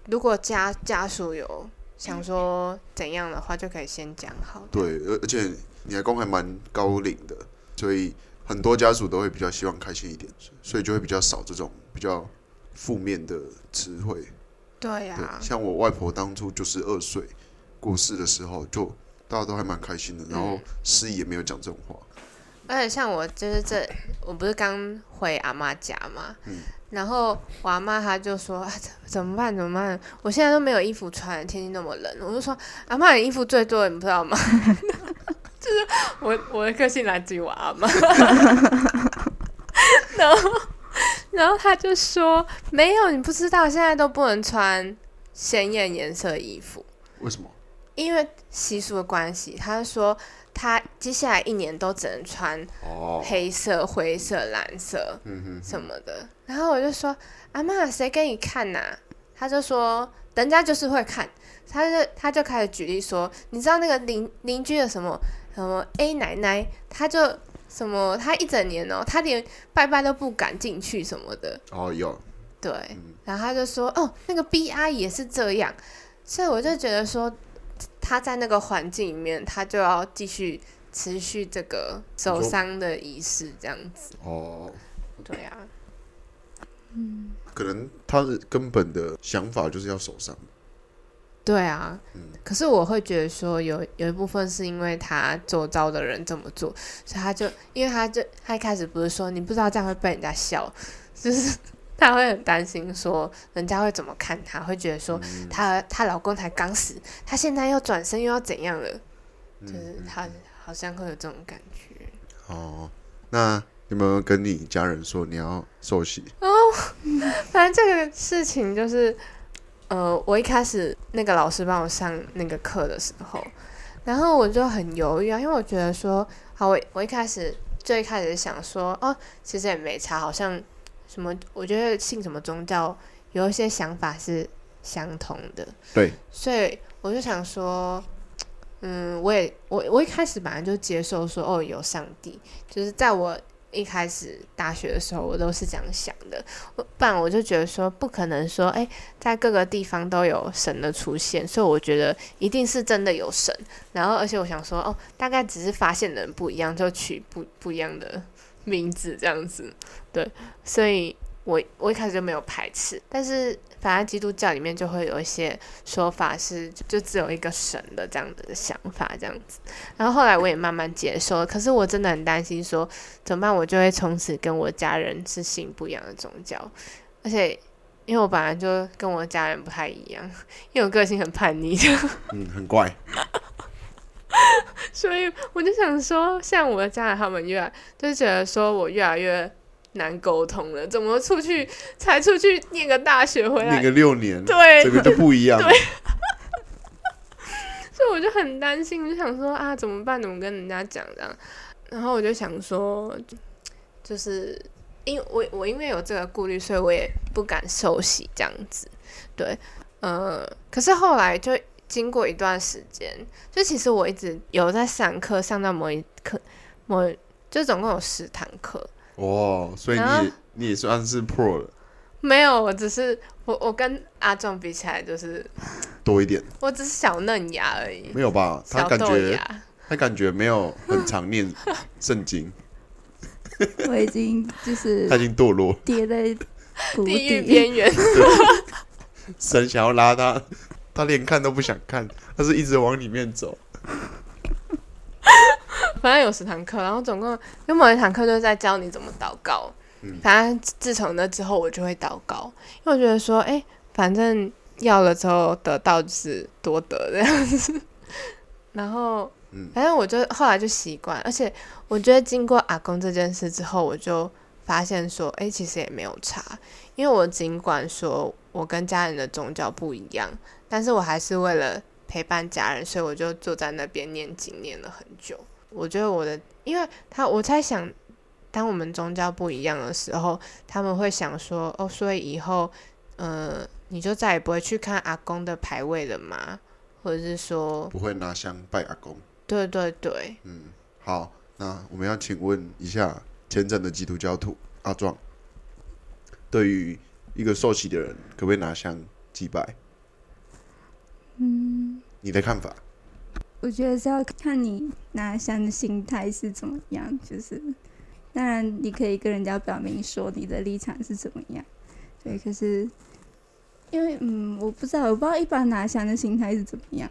如果家家属有想说怎样的话，就可以先讲好。对，而而且你还公还蛮高龄的，所以很多家属都会比较希望开心一点，所以就会比较少这种比较。负面的词汇，对呀，像我外婆当初就是二岁过世的时候，就大家都还蛮开心的，然后司仪也没有讲这种话。而且像我就是这，我不是刚回阿妈家嘛，然后我阿妈她就说怎么办怎么办？我现在都没有衣服穿，天气那么冷，我就说阿妈你衣服最多，你不知道吗？就是我我的个性来自于我阿妈，然后。然后他就说：“没有，你不知道，现在都不能穿鲜艳颜色衣服。为什么？因为习俗的关系。他说他接下来一年都只能穿黑色、灰色、蓝色，什么的。然后我就说：阿妈，谁给你看呐？他就说：人家就是会看。他就他就开始举例说：你知道那个邻邻居的什么什么 A 奶奶，他就。”什么？他一整年哦，他连拜拜都不敢进去什么的。哦，有。对，嗯然后他就说，哦，那个 B 阿姨也是这样，所以我就觉得说，他在那个环境里面，他就要继续持续这个守丧的仪式，这样子。哦，对啊，可能他的根本的想法就是要守上。对啊。嗯可是我会觉得说有有一部分是因为他周遭的人这么做，所以他就因为他就他一开始不是说你不知道这样会被人家笑，就是 他会很担心说人家会怎么看他，会觉得说他她她老公才刚死，她现在又转身又要怎样了，就是他好像会有这种感觉。哦，那有没有跟你家人说你要受洗？哦 反正这个事情就是，呃，我一开始那个老师帮我上那个课的时候，然后我就很犹豫啊，因为我觉得说，好，我我一开始最一开始想说，哦，其实也没差，好像什么，我觉得信什么宗教有一些想法是相同的，对，所以我就想说，嗯，我也我我一开始本来就接受说，哦，有上帝，就是在我一开始大学的时候，我都是这样想的。不然我就觉得说，不可能说，哎，在各个地方都有神的出现，所以我觉得一定是真的有神。然后，而且我想说，哦，大概只是发现的人不一样，就取不不一样的名字这样子。对，所以我我一开始就没有排斥，但是反正基督教里面就会有一些说法是就就只有一个神的这样子的想法这样子，然后后来我也慢慢接受了，可是我真的很担心说怎么办，我就会从此跟我家人是信不一样的宗教，而且因为我本来就跟我家人不太一样，因为我个性很叛逆，嗯，很怪。所以我就想说，像我的家人他们越来就是觉得说我越来越难沟通了，怎么出去才出去念个大学回来念个六年，对这个就不一样。所以我就很担心，就想说啊，怎么办？怎么跟人家讲这样？然后我就想说，就是因为我我因为有这个顾虑，所以我也不敢受洗这样子。对，呃，可是后来就经过一段时间，就其实我一直有在上课，上到某一课，某就总共有十堂课，哦，所以你啊你也算是 pro 了，没有，我只是我我跟阿壮比起来，就是多一点，我只是小嫩芽而已，没有吧？他感觉。他感觉没有很常念圣经，我已经就是他已经堕落，跌在地狱。边缘，神想要拉他，他连看都不想看，他是一直往里面走。反正有十堂课，然后总共有某一堂课就是在教你怎么祷告。嗯反正自从那之后，我就会祷告，因为我觉得说，哎、反正要了之后得到就是多得这样子。然后，嗯反正我就后来就习惯，而且我觉得经过阿公这件事之后，我就发现说，哎、其实也没有差，因为我尽管说我跟家人的宗教不一样，但是我还是为了陪伴家人，所以我就坐在那边念经念了很久。我觉得我的，因为他我在想，当我们宗教不一样的时候，他们会想说，哦，所以以后，呃，你就再也不会去看阿公的牌位了吗？或者是说，不会拿香拜阿公。对对对，嗯，好，那我们要请问一下虔诚的基督教徒阿壮，对于一个受洗的人，可不可以拿香祭拜？嗯，你的看法？我觉得是要看你拿香的心态是怎么样。就是，当然你可以跟人家表明说你的立场是怎么样，对。可是，因为嗯，我不知道，我不知道一般拿香的心态是怎么样。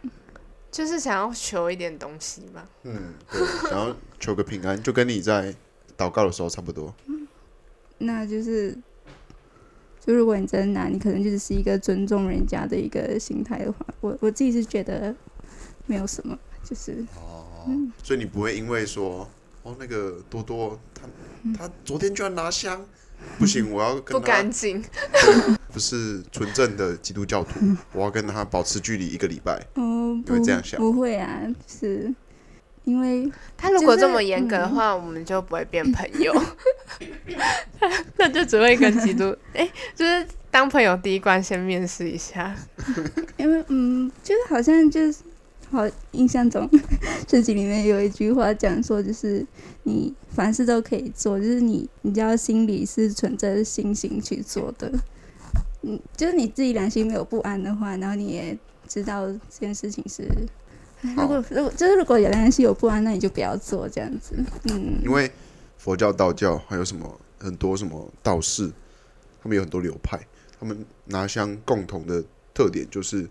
就是想要求一点东西吧。嗯，对，想要求个平安，就跟你在祷告的时候差不多。那就是，就如果你真的拿，你可能就只是一个尊重人家的一个心态的话，我我自己是觉得没有什么，就是哦，所以你不会因为说，哦，那个多多他他昨天居然拿香，不行，我要不跟他干净，不是纯正的基督教徒，我要跟他保持距离一个礼拜。哦，不会这样想？不会啊，是因为他如果这么严格的话，我们就不会变朋友，那就只会跟基督，哎、就是当朋友第一关先面试一下。因为嗯，就是好像就是好印象中 圣经里面有一句话讲说，就是你凡事都可以做，就是你你只要心里是存着信心去做的，嗯就是你自己良心没有不安的话，然后你也知道这件事情是，如果如果就是如果有良心有不安，那你就不要做这样子。嗯，因为佛教、道教还有什么很多什么道士，他们有很多流派，他们拿香共同的特点就是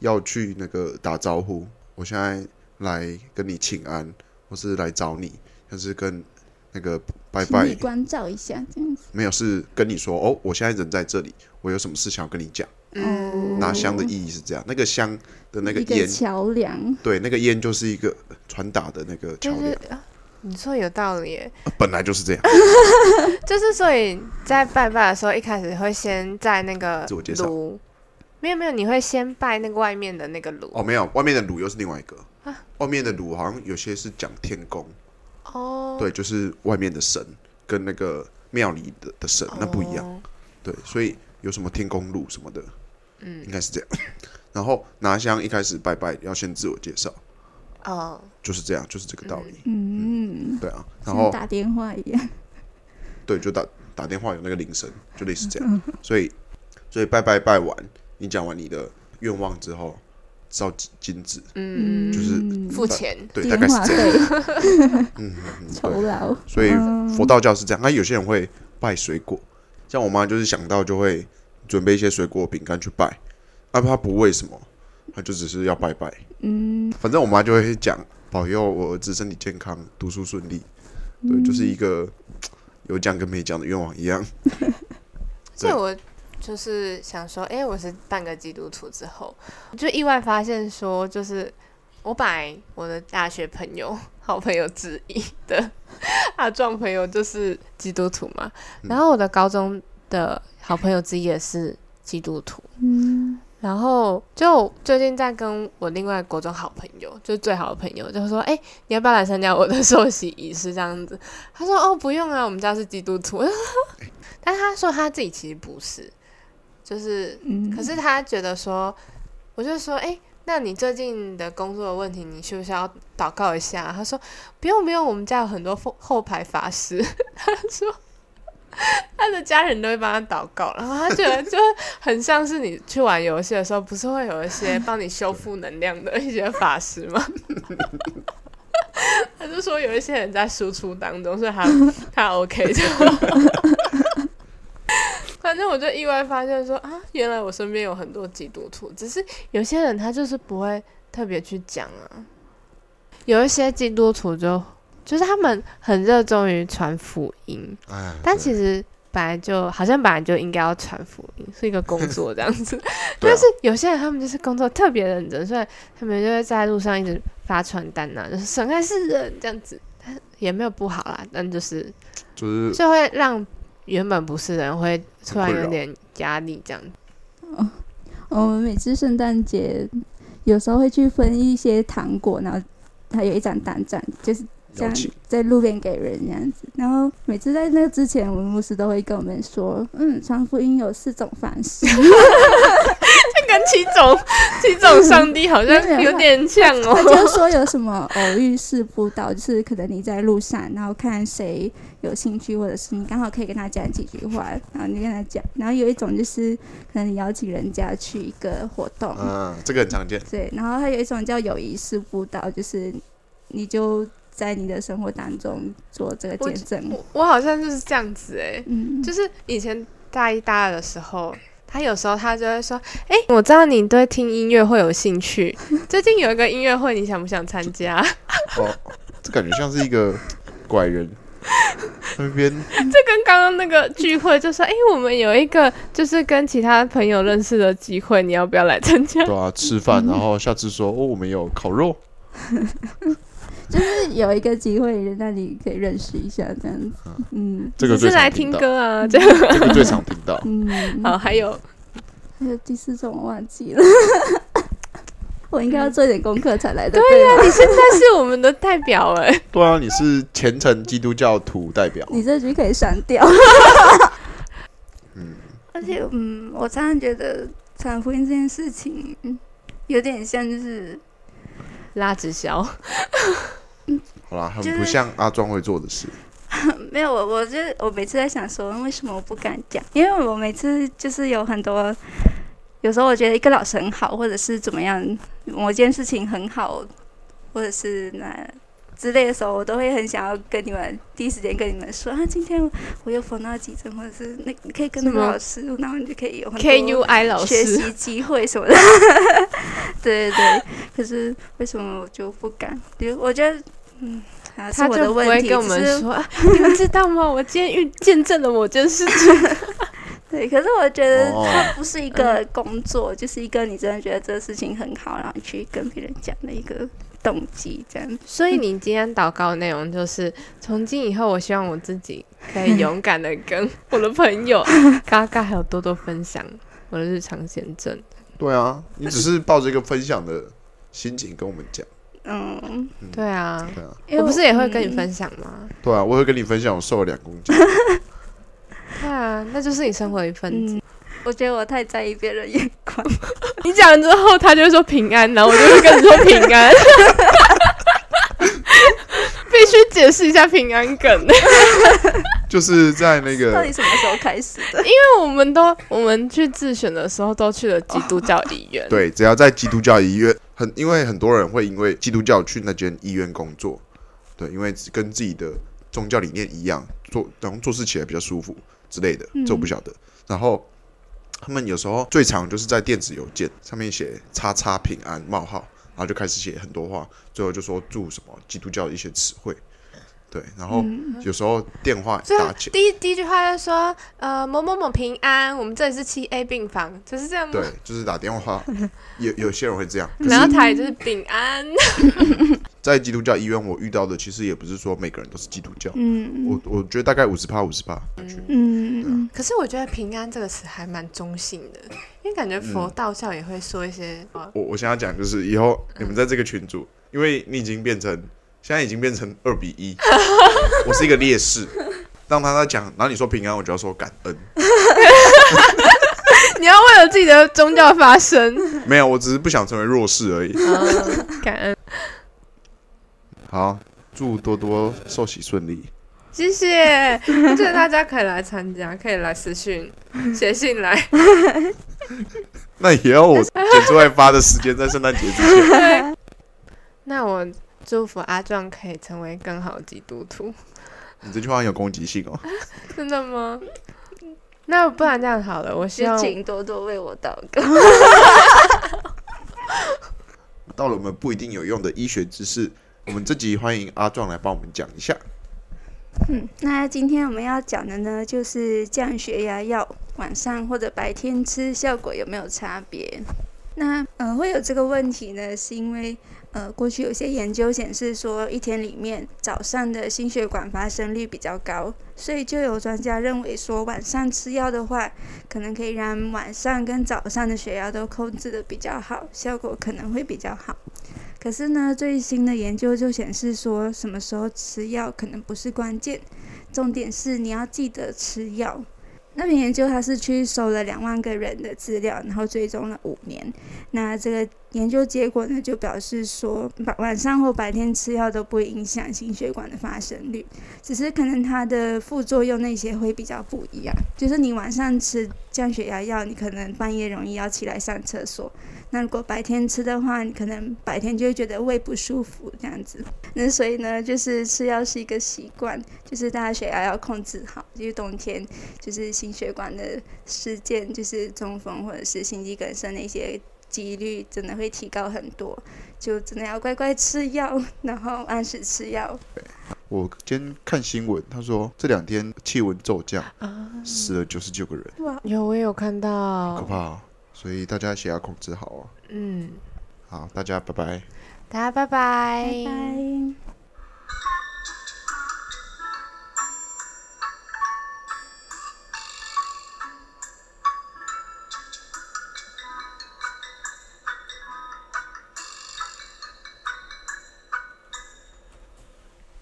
要去那个打招呼。我现在来跟你请安，或是来找你，但是跟那个拜拜请你关照一下这样子。没有是跟你说哦，我现在人在这里，我有什么事想要跟你讲。嗯，拿香的意义是这样，那个香的那个烟，桥梁。对，那个烟就是一个传达的那个桥就是梁，啊你说有道理本来就是这样。就是所以在拜拜的时候，一开始会先在那个自我介绍炉，没有没有，你会先拜那个外面的那个炉。哦，没有，外面的炉又是另外一个。啊。外面的炉好像有些是讲天宫，哦，对，就是外面的神跟那个庙里的的神那不一样，哦对，所以有什么天宫炉什么的，嗯。应该是这样。然后拿香一开始拜拜要先自我介绍，哦，就是这样，就是这个道理，嗯，对啊。然后像打电话一样。对，就打打电话有那个铃声，就类似这样。所以，所以拜拜拜完，你讲完你的愿望之后，照金金纸，嗯，就是付钱，对，大概是这样。嗯嗯嗯，酬。劳。所以嗯佛道教是这样，那有些人会拜水果，像我妈就是想到就会准备一些水果饼干去拜，啊，她不为什么，她就只是要拜拜。嗯，反正我妈就会讲保佑我儿子身体健康，读书顺利。对，就是一个有讲跟没讲的愿望一样。所以我就是想说，哎、我是半个基督徒之后，就意外发现说，就是我把我的大学朋友、好朋友之一的 阿壮朋友就是基督徒嘛，然后我的高中的好朋友之一也是基督徒，嗯，然后就最近在跟我另外国中好朋友，就是最好的朋友，就说：“哎、你要不要来参加我的受洗仪式？”这样子，他说：“哦，不用啊，我们家是基督徒。”但他说他自己其实不是，就是，嗯可是他觉得说，我就说：“哎、那你最近的工作的问题，你需不需要祷告一下？”他说：“不用不用，我们家有很多后后排法师。”他说。他的家人都会帮他祷告，然后他觉得就很像是你去玩游戏的时候，不是会有一些帮你修复能量的一些法师吗？他就说有一些人在输出当中，所以他他 OK 的。反正我就意外发现说啊，原来我身边有很多基督徒，只是有些人他就是不会特别去讲啊。有一些基督徒就就是他们很热衷于传福音，哎，但其实本来就好像本来就应该要传福音，是一个工作这样子。啊但是有些人他们就是工作特别认真，所以他们就会在路上一直发传单呐、就是神爱世人这样子，但也没有不好啦，但就是就是就会让原本不是人会突然有点压力这样。哦我们每次圣诞节有时候会去分一些糖果，然后还有一张单张，就是这样，在路边给人这样子。然后每次在那之前，我们牧师都会跟我们说，嗯，传福音有四种方式。跟七种七种上帝好像有点像哦他哦。就说有什么偶遇式辅导，就是可能你在路上，然后看谁有兴趣，或者是你刚好可以跟他讲几句话，然后你跟他讲。然后有一种就是可能你邀请人家去一个活动，嗯，这个很常见。对，然后还有一种叫友谊式辅导，就是你就在你的生活当中做这个见证。我我好像就是这样子哎、嗯，就是以前大一、大二的时候，他有时候他就会说：“哎、我知道你对听音乐会有兴趣，最近有一个音乐会，你想不想参加？”哦，这感觉像是一个怪人，那边这跟刚刚那个聚会就说：“哎、我们有一个就是跟其他朋友认识的机会，你要不要来参加？对啊，吃饭，然后下次说哦，我们有烤肉，就是有一个机会让你可以认识一下这样子。嗯？”这个只是来听歌啊，这样。这个最常听到。嗯，好，还有还有第四种我忘记了。我应该要做一点功课才来的。对那呀、你现在是我们的代表哎、对啊，你是虔诚基督教徒代表，你这句可以删掉。嗯，而且，嗯，我常常觉得传福音这件事情嗯有点像，就是拉直销，好啦，很就是不像阿庄会做的事。没有我，我就我每次在想说，为什么我不敢讲？因为我每次就是有很多，有时候我觉得一个老师很好，或者是怎么样，某件事情很好，或者是那之类的时候，我都会很想要跟你们第一时间跟你们说啊，今天我又缝到几针，或者是那你可以跟那个老师，然后你就可以有很 K 多 U I 老师学，习 机会什么的。对对对，可是为什么我就不敢？比如我觉得，嗯，他就不会跟我们说，啊你们知道吗？我今天遇见证了某件事情。对，可是我觉得哦它不是一个工作，就是一个你真的觉得这个事情很好，然后你去跟别人讲的一个动机，这样。所以你今天祷告的内容就是，从今以后，我希望我自己可以勇敢的跟我的朋友 嘎嘎还有多多分享我的日常见证。对啊，你只是抱着一个分享的心情跟我们讲。嗯，对啊，对啊，我不是也会跟你嗯分享吗？对啊，我会跟你分享我瘦了两公斤。对啊，那就是你生活的一份子。嗯，我觉得我太在意别人眼光。你讲完之后，他就会说平安，然后我就会跟你说平安。必须解释一下平安梗，就是在那个到底什么时候开始的？因为我们都我们去自选的时候都去了基督教医院。对，只要在基督教医院，很因为很多人会因为基督教去那间医院工作，对，因为跟自己的宗教理念一样，做然后做事起来比较舒服之类的，这我不晓得。然后他们有时候最常就是在电子邮件上面写“叉叉平安”冒号，然后就开始写很多话，最后就说祝什么基督教的一些词汇，对，然后有时候电话打起，第一第一句话就说，呃，某某某平安，我们这里是七 A 病房，就是这样吗？对？，就是打电话，有有些人会这样，然后他也就是平安，在基督教医院我遇到的，其实也不是说每个人都是基督教，嗯我我觉得大概五十趴五十趴。嗯，可是我觉得平安这个词还蛮中性的，因为感觉佛道教也会说一些，呃我我想要讲就是以后你们在这个群组，因为你已经变成现在已经变成二比一，我是一个劣势。当他在讲，然后你说平安，我就要说感恩。你要为了自己的宗教发声，没有，我只是不想成为弱势而已。感恩，好，祝多多寿喜顺利。谢谢，我觉得大家可以来参加，可以来私讯、写信来，那也要我剪出来发的时间在圣诞节之前。那我祝福阿壮可以成为更好的基督徒。你这句话很有攻击性哦。真的吗？那不然这样好了，我希望请多多为我祷告。到了我们不一定有用的医学知识，我们这集欢迎阿壮来帮我们讲一下。嗯，那今天我们要讲的呢，就是降血压药晚上或者白天吃效果有没有差别？那呃会有这个问题呢，是因为呃过去有些研究显示说，一天里面早上的心血管发生率比较高，所以就有专家认为说，晚上吃药的话，可能可以让晚上跟早上的血压都控制的比较好，效果可能会比较好。可是呢，最新的研究就显示说，什么时候吃药可能不是关键，重点是你要记得吃药。那篇研究他是去收了两万个人的资料，然后追踪了五年。那这个研究结果呢，就表示说，晚晚上或白天吃药都不会影响心血管的发生率，只是可能它的副作用那些会比较不一样。就是你晚上吃降血压药，你可能半夜容易要起来上厕所。那如果白天吃的话，你可能白天就会觉得胃不舒服这样子。那所以呢，就是吃药是一个习惯，就是大家血压要控制好。因为冬天，就是心血管的事件，就是中风或者是心肌梗塞那些几率真的会提高很多。就真的要乖乖吃药，然后按时吃药。我今天看新闻，他说这两天气温骤降，啊，死了九十九个人，哇，有我也有看到可，怕哦。所以大家血压控制好啊。嗯，好，大家拜拜。大家拜拜拜。